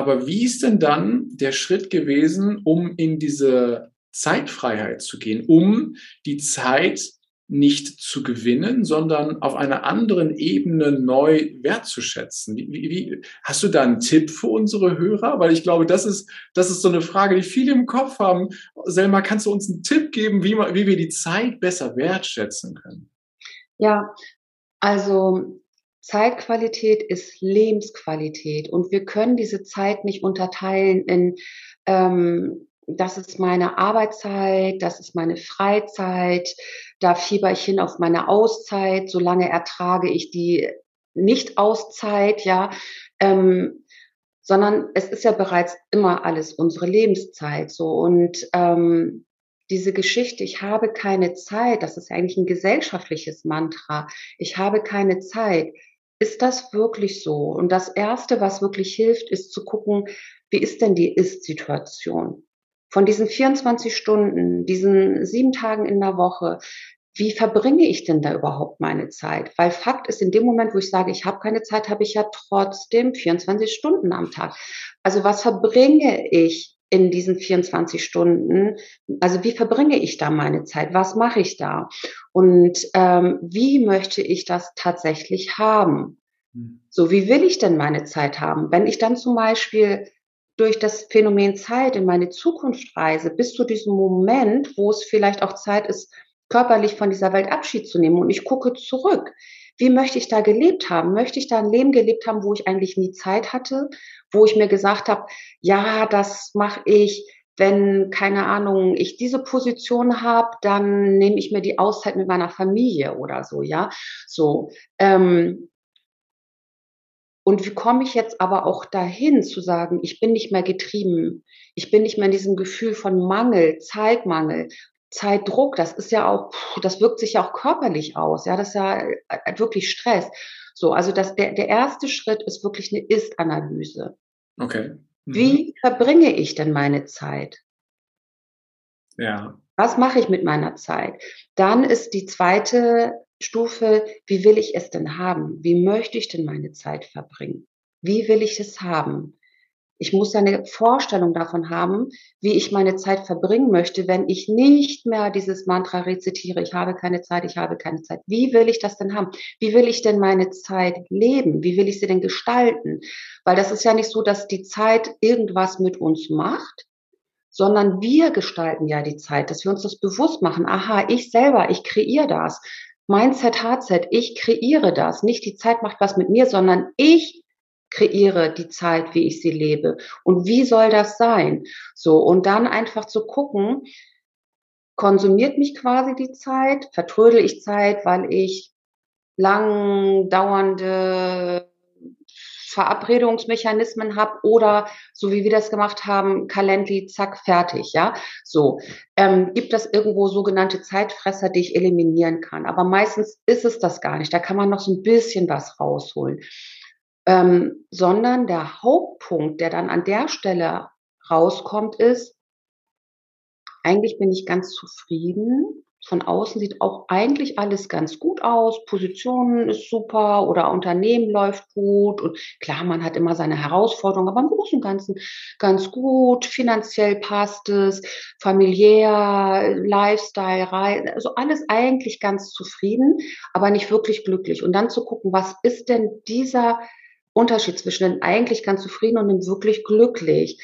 Aber wie ist denn dann der Schritt gewesen, um in diese Zeitfreiheit zu gehen, um die Zeit nicht zu gewinnen, sondern auf einer anderen Ebene neu wertzuschätzen. Wie, wie, hast du da einen Tipp für unsere Hörer? Weil ich glaube, das ist, das ist so eine Frage, die viele im Kopf haben. Selma, kannst du uns einen Tipp geben, wie, wie wir die Zeit besser wertschätzen können? Ja, also Zeitqualität ist Lebensqualität. Und wir können diese Zeit nicht unterteilen in ähm, das ist meine Arbeitszeit, das ist meine Freizeit, da fieber ich hin auf meine Auszeit, solange ertrage ich die Nicht-Auszeit, ja, ähm, sondern es ist ja bereits immer alles unsere Lebenszeit so. Und ähm, diese Geschichte, ich habe keine Zeit, das ist eigentlich ein gesellschaftliches Mantra, ich habe keine Zeit. Ist das wirklich so? Und das Erste, was wirklich hilft, ist zu gucken, wie ist denn die Ist-Situation? von diesen 24 Stunden, diesen sieben Tagen in der Woche, wie verbringe ich denn da überhaupt meine Zeit? Weil Fakt ist, in dem Moment, wo ich sage, ich habe keine Zeit, habe ich ja trotzdem 24 Stunden am Tag. Also was verbringe ich in diesen 24 Stunden? Also wie verbringe ich da meine Zeit? Was mache ich da? Und ähm, wie möchte ich das tatsächlich haben? Hm. So, wie will ich denn meine Zeit haben? Wenn ich dann zum Beispiel durch das Phänomen Zeit in meine Zukunft reise, bis zu diesem Moment, wo es vielleicht auch Zeit ist, körperlich von dieser Welt Abschied zu nehmen. Und ich gucke zurück. Wie möchte ich da gelebt haben? Möchte ich da ein Leben gelebt haben, wo ich eigentlich nie Zeit hatte, wo ich mir gesagt habe, ja, das mache ich, wenn, keine Ahnung, ich diese Position habe, dann nehme ich mir die Auszeit mit meiner Familie oder so, ja. So. Ähm, und wie komme ich jetzt aber auch dahin zu sagen, ich bin nicht mehr getrieben, ich bin nicht mehr in diesem Gefühl von Mangel, Zeitmangel, Zeitdruck, das ist ja auch, das wirkt sich ja auch körperlich aus, ja, das ist ja äh, wirklich Stress. So, also das, der, der erste Schritt ist wirklich eine Ist-Analyse. Okay. Mhm. Wie verbringe ich denn meine Zeit? Ja. Was mache ich mit meiner Zeit? Dann ist die zweite Stufe, wie will ich es denn haben? Wie möchte ich denn meine Zeit verbringen? Wie will ich es haben? Ich muss eine Vorstellung davon haben, wie ich meine Zeit verbringen möchte, wenn ich nicht mehr dieses Mantra rezitiere, ich habe keine Zeit, ich habe keine Zeit. Wie will ich das denn haben? Wie will ich denn meine Zeit leben? Wie will ich sie denn gestalten? Weil das ist ja nicht so, dass die Zeit irgendwas mit uns macht, sondern wir gestalten ja die Zeit, dass wir uns das bewusst machen. Aha, ich selber, ich kreiere das. Mindset, Hardset, ich kreiere das. Nicht die Zeit macht was mit mir, sondern ich kreiere die Zeit, wie ich sie lebe. Und wie soll das sein? So, und dann einfach zu gucken, konsumiert mich quasi die Zeit, vertrödel ich Zeit, weil ich lang dauernde Verabredungsmechanismen habe oder so wie wir das gemacht haben, Calendly, zack, fertig, ja. So. Ähm, gibt es irgendwo sogenannte Zeitfresser, die ich eliminieren kann. Aber meistens ist es das gar nicht. Da kann man noch so ein bisschen was rausholen. Ähm, sondern der Hauptpunkt, der dann an der Stelle rauskommt, ist, eigentlich bin ich ganz zufrieden von außen sieht auch eigentlich alles ganz gut aus. Position ist super oder Unternehmen läuft gut. Und klar, man hat immer seine Herausforderungen, aber im Großen und Ganzen ganz gut. Finanziell passt es, familiär, Lifestyle, also alles eigentlich ganz zufrieden, aber nicht wirklich glücklich. Und dann zu gucken, was ist denn dieser Unterschied zwischen den eigentlich ganz zufrieden und dem wirklich glücklich?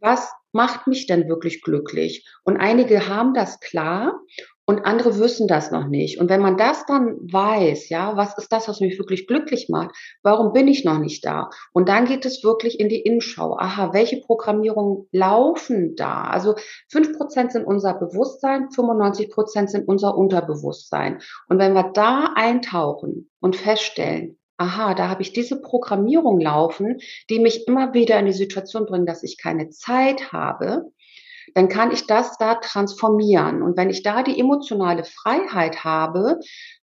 Was macht mich denn wirklich glücklich? Und einige haben das klar und andere wissen das noch nicht. Und wenn man das dann weiß, ja, was ist das, was mich wirklich glücklich macht? Warum bin ich noch nicht da? Und dann geht es wirklich in die Innenschau. Aha, welche Programmierungen laufen da? Also fünf Prozent sind unser Bewusstsein, 95 Prozent sind unser Unterbewusstsein. Und wenn wir da eintauchen und feststellen, aha, da habe ich diese Programmierung laufen, die mich immer wieder in die Situation bringen, dass ich keine Zeit habe, dann kann ich das da transformieren. Und wenn ich da die emotionale Freiheit habe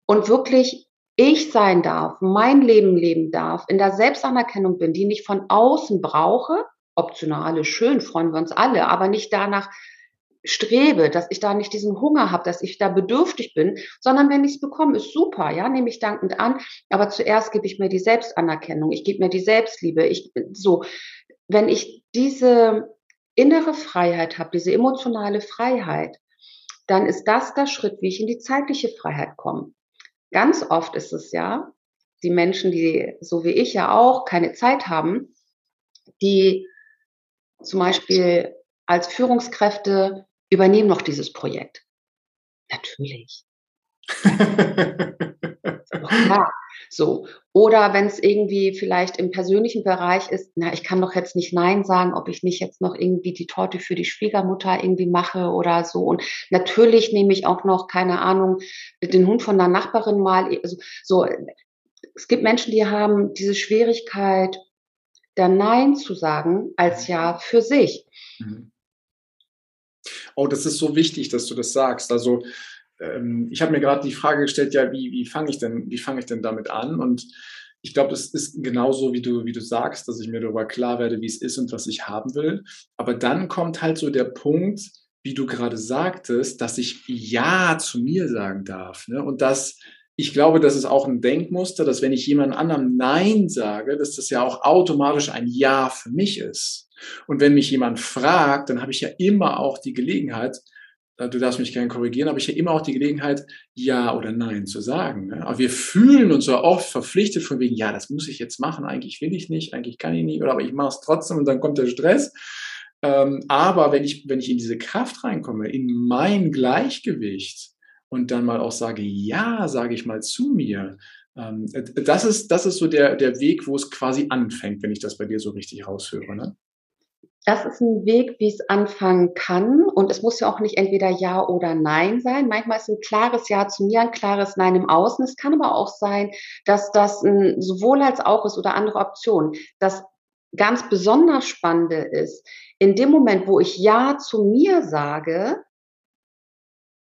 und wirklich ich sein darf, mein Leben leben darf, in der Selbstanerkennung bin, die nicht von außen brauche, optionale, schön, freuen wir uns alle, aber nicht danach strebe, dass ich da nicht diesen Hunger habe, dass ich da bedürftig bin, sondern wenn ich es bekomme, ist super, ja, nehme ich dankend an. Aber zuerst gebe ich mir die Selbstanerkennung, ich gebe mir die Selbstliebe, ich so wenn ich diese innere Freiheit habe, diese emotionale Freiheit, dann ist das der Schritt, wie ich in die zeitliche Freiheit komme. Ganz oft ist es ja, die Menschen, die so wie ich ja auch keine Zeit haben, die zum Beispiel als Führungskräfte übernehmen noch dieses Projekt. Natürlich. ja, so. Oder wenn es irgendwie vielleicht im persönlichen Bereich ist, na, ich kann doch jetzt nicht Nein sagen, ob ich nicht jetzt noch irgendwie die Torte für die Schwiegermutter irgendwie mache oder so. Und natürlich nehme ich auch noch, keine Ahnung, den Hund von der Nachbarin mal. Also, so, es gibt Menschen, die haben diese Schwierigkeit, da Nein zu sagen als Ja für sich. Mhm. Oh, das ist so wichtig, dass du das sagst. Also ähm, ich habe mir gerade die Frage gestellt, ja, wie, wie fange ich denn, wie fange ich denn damit an? Und ich glaube, es ist genauso, wie du, wie du sagst, dass ich mir darüber klar werde, wie es ist und was ich haben will. Aber dann kommt halt so der Punkt, wie du gerade sagtest, dass ich Ja zu mir sagen darf. Ne? Und das, ich glaube, das ist auch ein Denkmuster, dass wenn ich jemand anderem Nein sage, dass das ja auch automatisch ein Ja für mich ist. Und wenn mich jemand fragt, dann habe ich ja immer auch die Gelegenheit, äh, du darfst mich gerne korrigieren, aber ich habe immer auch die Gelegenheit, Ja oder Nein zu sagen. Ne? Aber wir fühlen uns so oft verpflichtet von wegen, ja, das muss ich jetzt machen, eigentlich will ich nicht, eigentlich kann ich nicht, oder aber ich mache es trotzdem und dann kommt der Stress. Ähm, aber wenn ich, wenn ich in diese Kraft reinkomme, in mein Gleichgewicht und dann mal auch sage, ja, sage ich mal zu mir, ähm, das ist, das ist so der, der Weg, wo es quasi anfängt, wenn ich das bei dir so richtig raushöre. Ne? Das ist ein Weg, wie es anfangen kann. Und es muss ja auch nicht entweder Ja oder Nein sein. Manchmal ist ein klares Ja zu mir, ein klares Nein im Außen. Es kann aber auch sein, dass das ein sowohl als auch ist oder andere Optionen. Das ganz besonders Spannende ist, in dem Moment, wo ich Ja zu mir sage,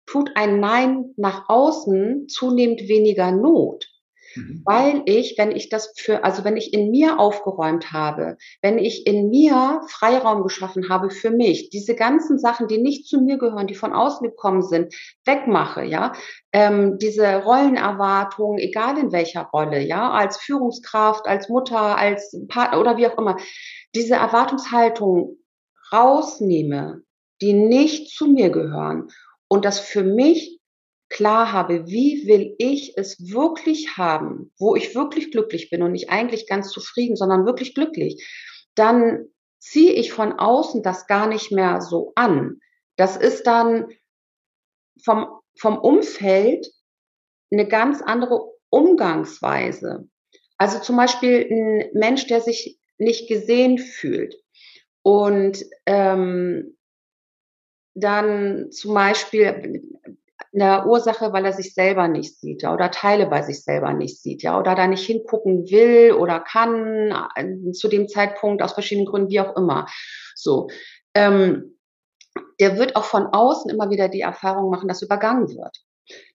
tut ein Nein nach außen zunehmend weniger Not. Mhm. Weil ich, wenn ich das für, also wenn ich in mir aufgeräumt habe, wenn ich in mir Freiraum geschaffen habe für mich, diese ganzen Sachen, die nicht zu mir gehören, die von außen gekommen sind, wegmache, ja, ähm, diese Rollenerwartungen, egal in welcher Rolle, ja, als Führungskraft, als Mutter, als Partner oder wie auch immer, diese Erwartungshaltung rausnehme, die nicht zu mir gehören und das für mich klar habe, wie will ich es wirklich haben, wo ich wirklich glücklich bin und nicht eigentlich ganz zufrieden, sondern wirklich glücklich, dann ziehe ich von außen das gar nicht mehr so an. Das ist dann vom, vom Umfeld eine ganz andere Umgangsweise. Also zum Beispiel ein Mensch, der sich nicht gesehen fühlt und ähm, dann zum Beispiel eine Ursache, weil er sich selber nicht sieht, ja, oder Teile bei sich selber nicht sieht, ja, oder da nicht hingucken will oder kann, äh, zu dem Zeitpunkt aus verschiedenen Gründen, wie auch immer. So. Ähm, der wird auch von außen immer wieder die Erfahrung machen, dass übergangen wird.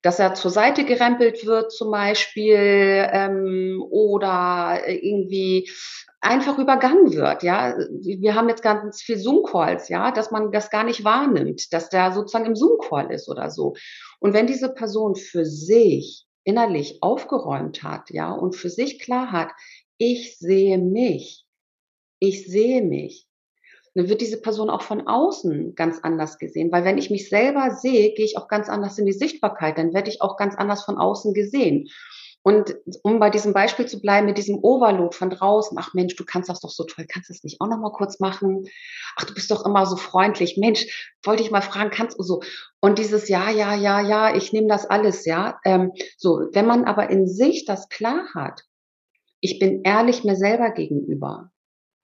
Dass er zur Seite gerempelt wird zum Beispiel ähm, oder irgendwie einfach übergangen wird, ja. Wir haben jetzt ganz viel Zoom-Calls, ja, dass man das gar nicht wahrnimmt, dass der sozusagen im Zoom-Call ist oder so. Und wenn diese Person für sich innerlich aufgeräumt hat, ja, und für sich klar hat, ich sehe mich, ich sehe mich, dann wird diese Person auch von außen ganz anders gesehen. Weil wenn ich mich selber sehe, gehe ich auch ganz anders in die Sichtbarkeit, dann werde ich auch ganz anders von außen gesehen. Und um bei diesem Beispiel zu bleiben, mit diesem Overload von draußen, ach Mensch, du kannst das doch so toll, kannst du das nicht auch noch mal kurz machen? Ach, du bist doch immer so freundlich. Mensch, wollte ich mal fragen, kannst du so? Und dieses Ja, ja, ja, ja, ich nehme das alles, ja. Ähm, so, wenn man aber in sich das klar hat, ich bin ehrlich mir selber gegenüber.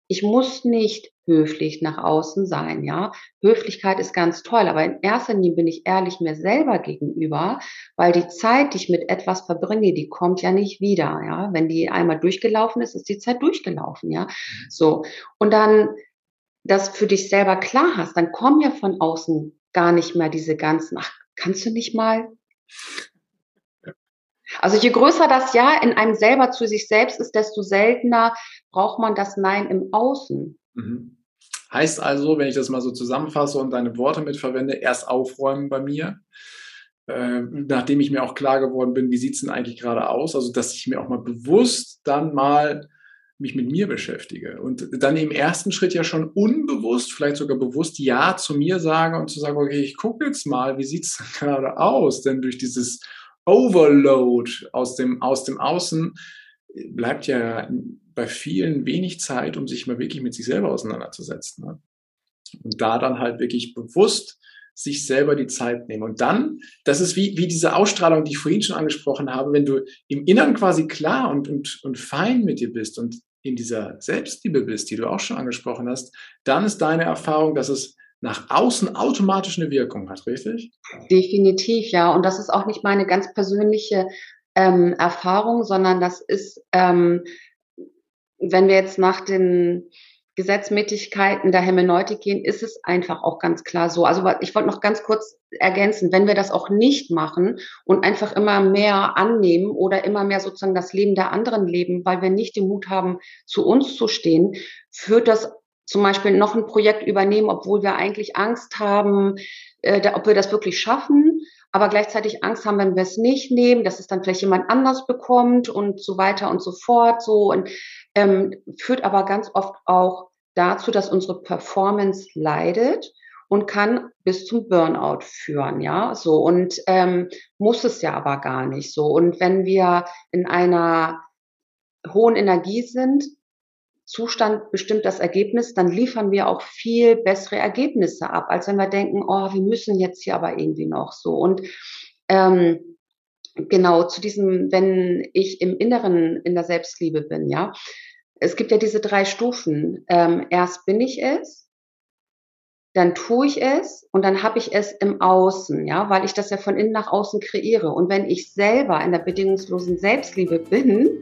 Ich muss nicht höflich nach außen sein, ja. Höflichkeit ist ganz toll, aber in erster Linie bin ich ehrlich mir selber gegenüber, weil die Zeit, die ich mit etwas verbringe, die kommt ja nicht wieder, ja. Wenn die einmal durchgelaufen ist, ist die Zeit durchgelaufen, ja. Mhm. So. Und dann das für dich selber klar hast, dann kommen ja von außen gar nicht mehr diese ganzen, ach, kannst du nicht mal? Also je größer das Ja in einem selber zu sich selbst ist, desto seltener braucht man das Nein im Außen. Mhm. Heißt also, wenn ich das mal so zusammenfasse und deine Worte mitverwende, erst aufräumen bei mir, äh, nachdem ich mir auch klar geworden bin, wie sieht es denn eigentlich gerade aus? Also, dass ich mir auch mal bewusst dann mal mich mit mir beschäftige und dann im ersten Schritt ja schon unbewusst, vielleicht sogar bewusst Ja zu mir sage und zu sagen, okay, ich gucke jetzt mal, wie sieht's gerade aus? Denn durch dieses Overload aus dem, aus dem Außen bleibt ja bei vielen wenig Zeit, um sich mal wirklich mit sich selber auseinanderzusetzen. Ne? Und da dann halt wirklich bewusst sich selber die Zeit nehmen. Und dann, das ist wie, wie diese Ausstrahlung, die ich vorhin schon angesprochen habe, wenn du im Inneren quasi klar und, und, und fein mit dir bist und in dieser Selbstliebe bist, die du auch schon angesprochen hast, dann ist deine Erfahrung, dass es nach außen automatisch eine Wirkung hat, richtig? Definitiv, ja. Und das ist auch nicht meine ganz persönliche ähm, Erfahrung, sondern das ist, ähm, wenn wir jetzt nach den Gesetzmäßigkeiten der Hermeneutik gehen, ist es einfach auch ganz klar so. Also ich wollte noch ganz kurz ergänzen, wenn wir das auch nicht machen und einfach immer mehr annehmen oder immer mehr sozusagen das Leben der anderen leben, weil wir nicht den Mut haben, zu uns zu stehen, führt das zum Beispiel noch ein Projekt übernehmen, obwohl wir eigentlich Angst haben, äh, ob wir das wirklich schaffen, aber gleichzeitig Angst haben, wenn wir es nicht nehmen, dass es dann vielleicht jemand anders bekommt und so weiter und so fort. So und ähm, führt aber ganz oft auch dazu, dass unsere Performance leidet und kann bis zum Burnout führen, ja, so und ähm, muss es ja aber gar nicht so. Und wenn wir in einer hohen Energie sind, Zustand bestimmt das Ergebnis, dann liefern wir auch viel bessere Ergebnisse ab, als wenn wir denken, oh, wir müssen jetzt hier aber irgendwie noch so. Und ähm, genau zu diesem, wenn ich im Inneren in der Selbstliebe bin, ja, es gibt ja diese drei Stufen. Ähm, erst bin ich es, dann tue ich es und dann habe ich es im Außen, ja, weil ich das ja von innen nach außen kreiere. Und wenn ich selber in der bedingungslosen Selbstliebe bin,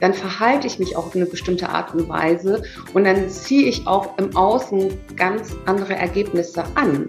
dann verhalte ich mich auch auf eine bestimmte Art und Weise und dann ziehe ich auch im Außen ganz andere Ergebnisse an.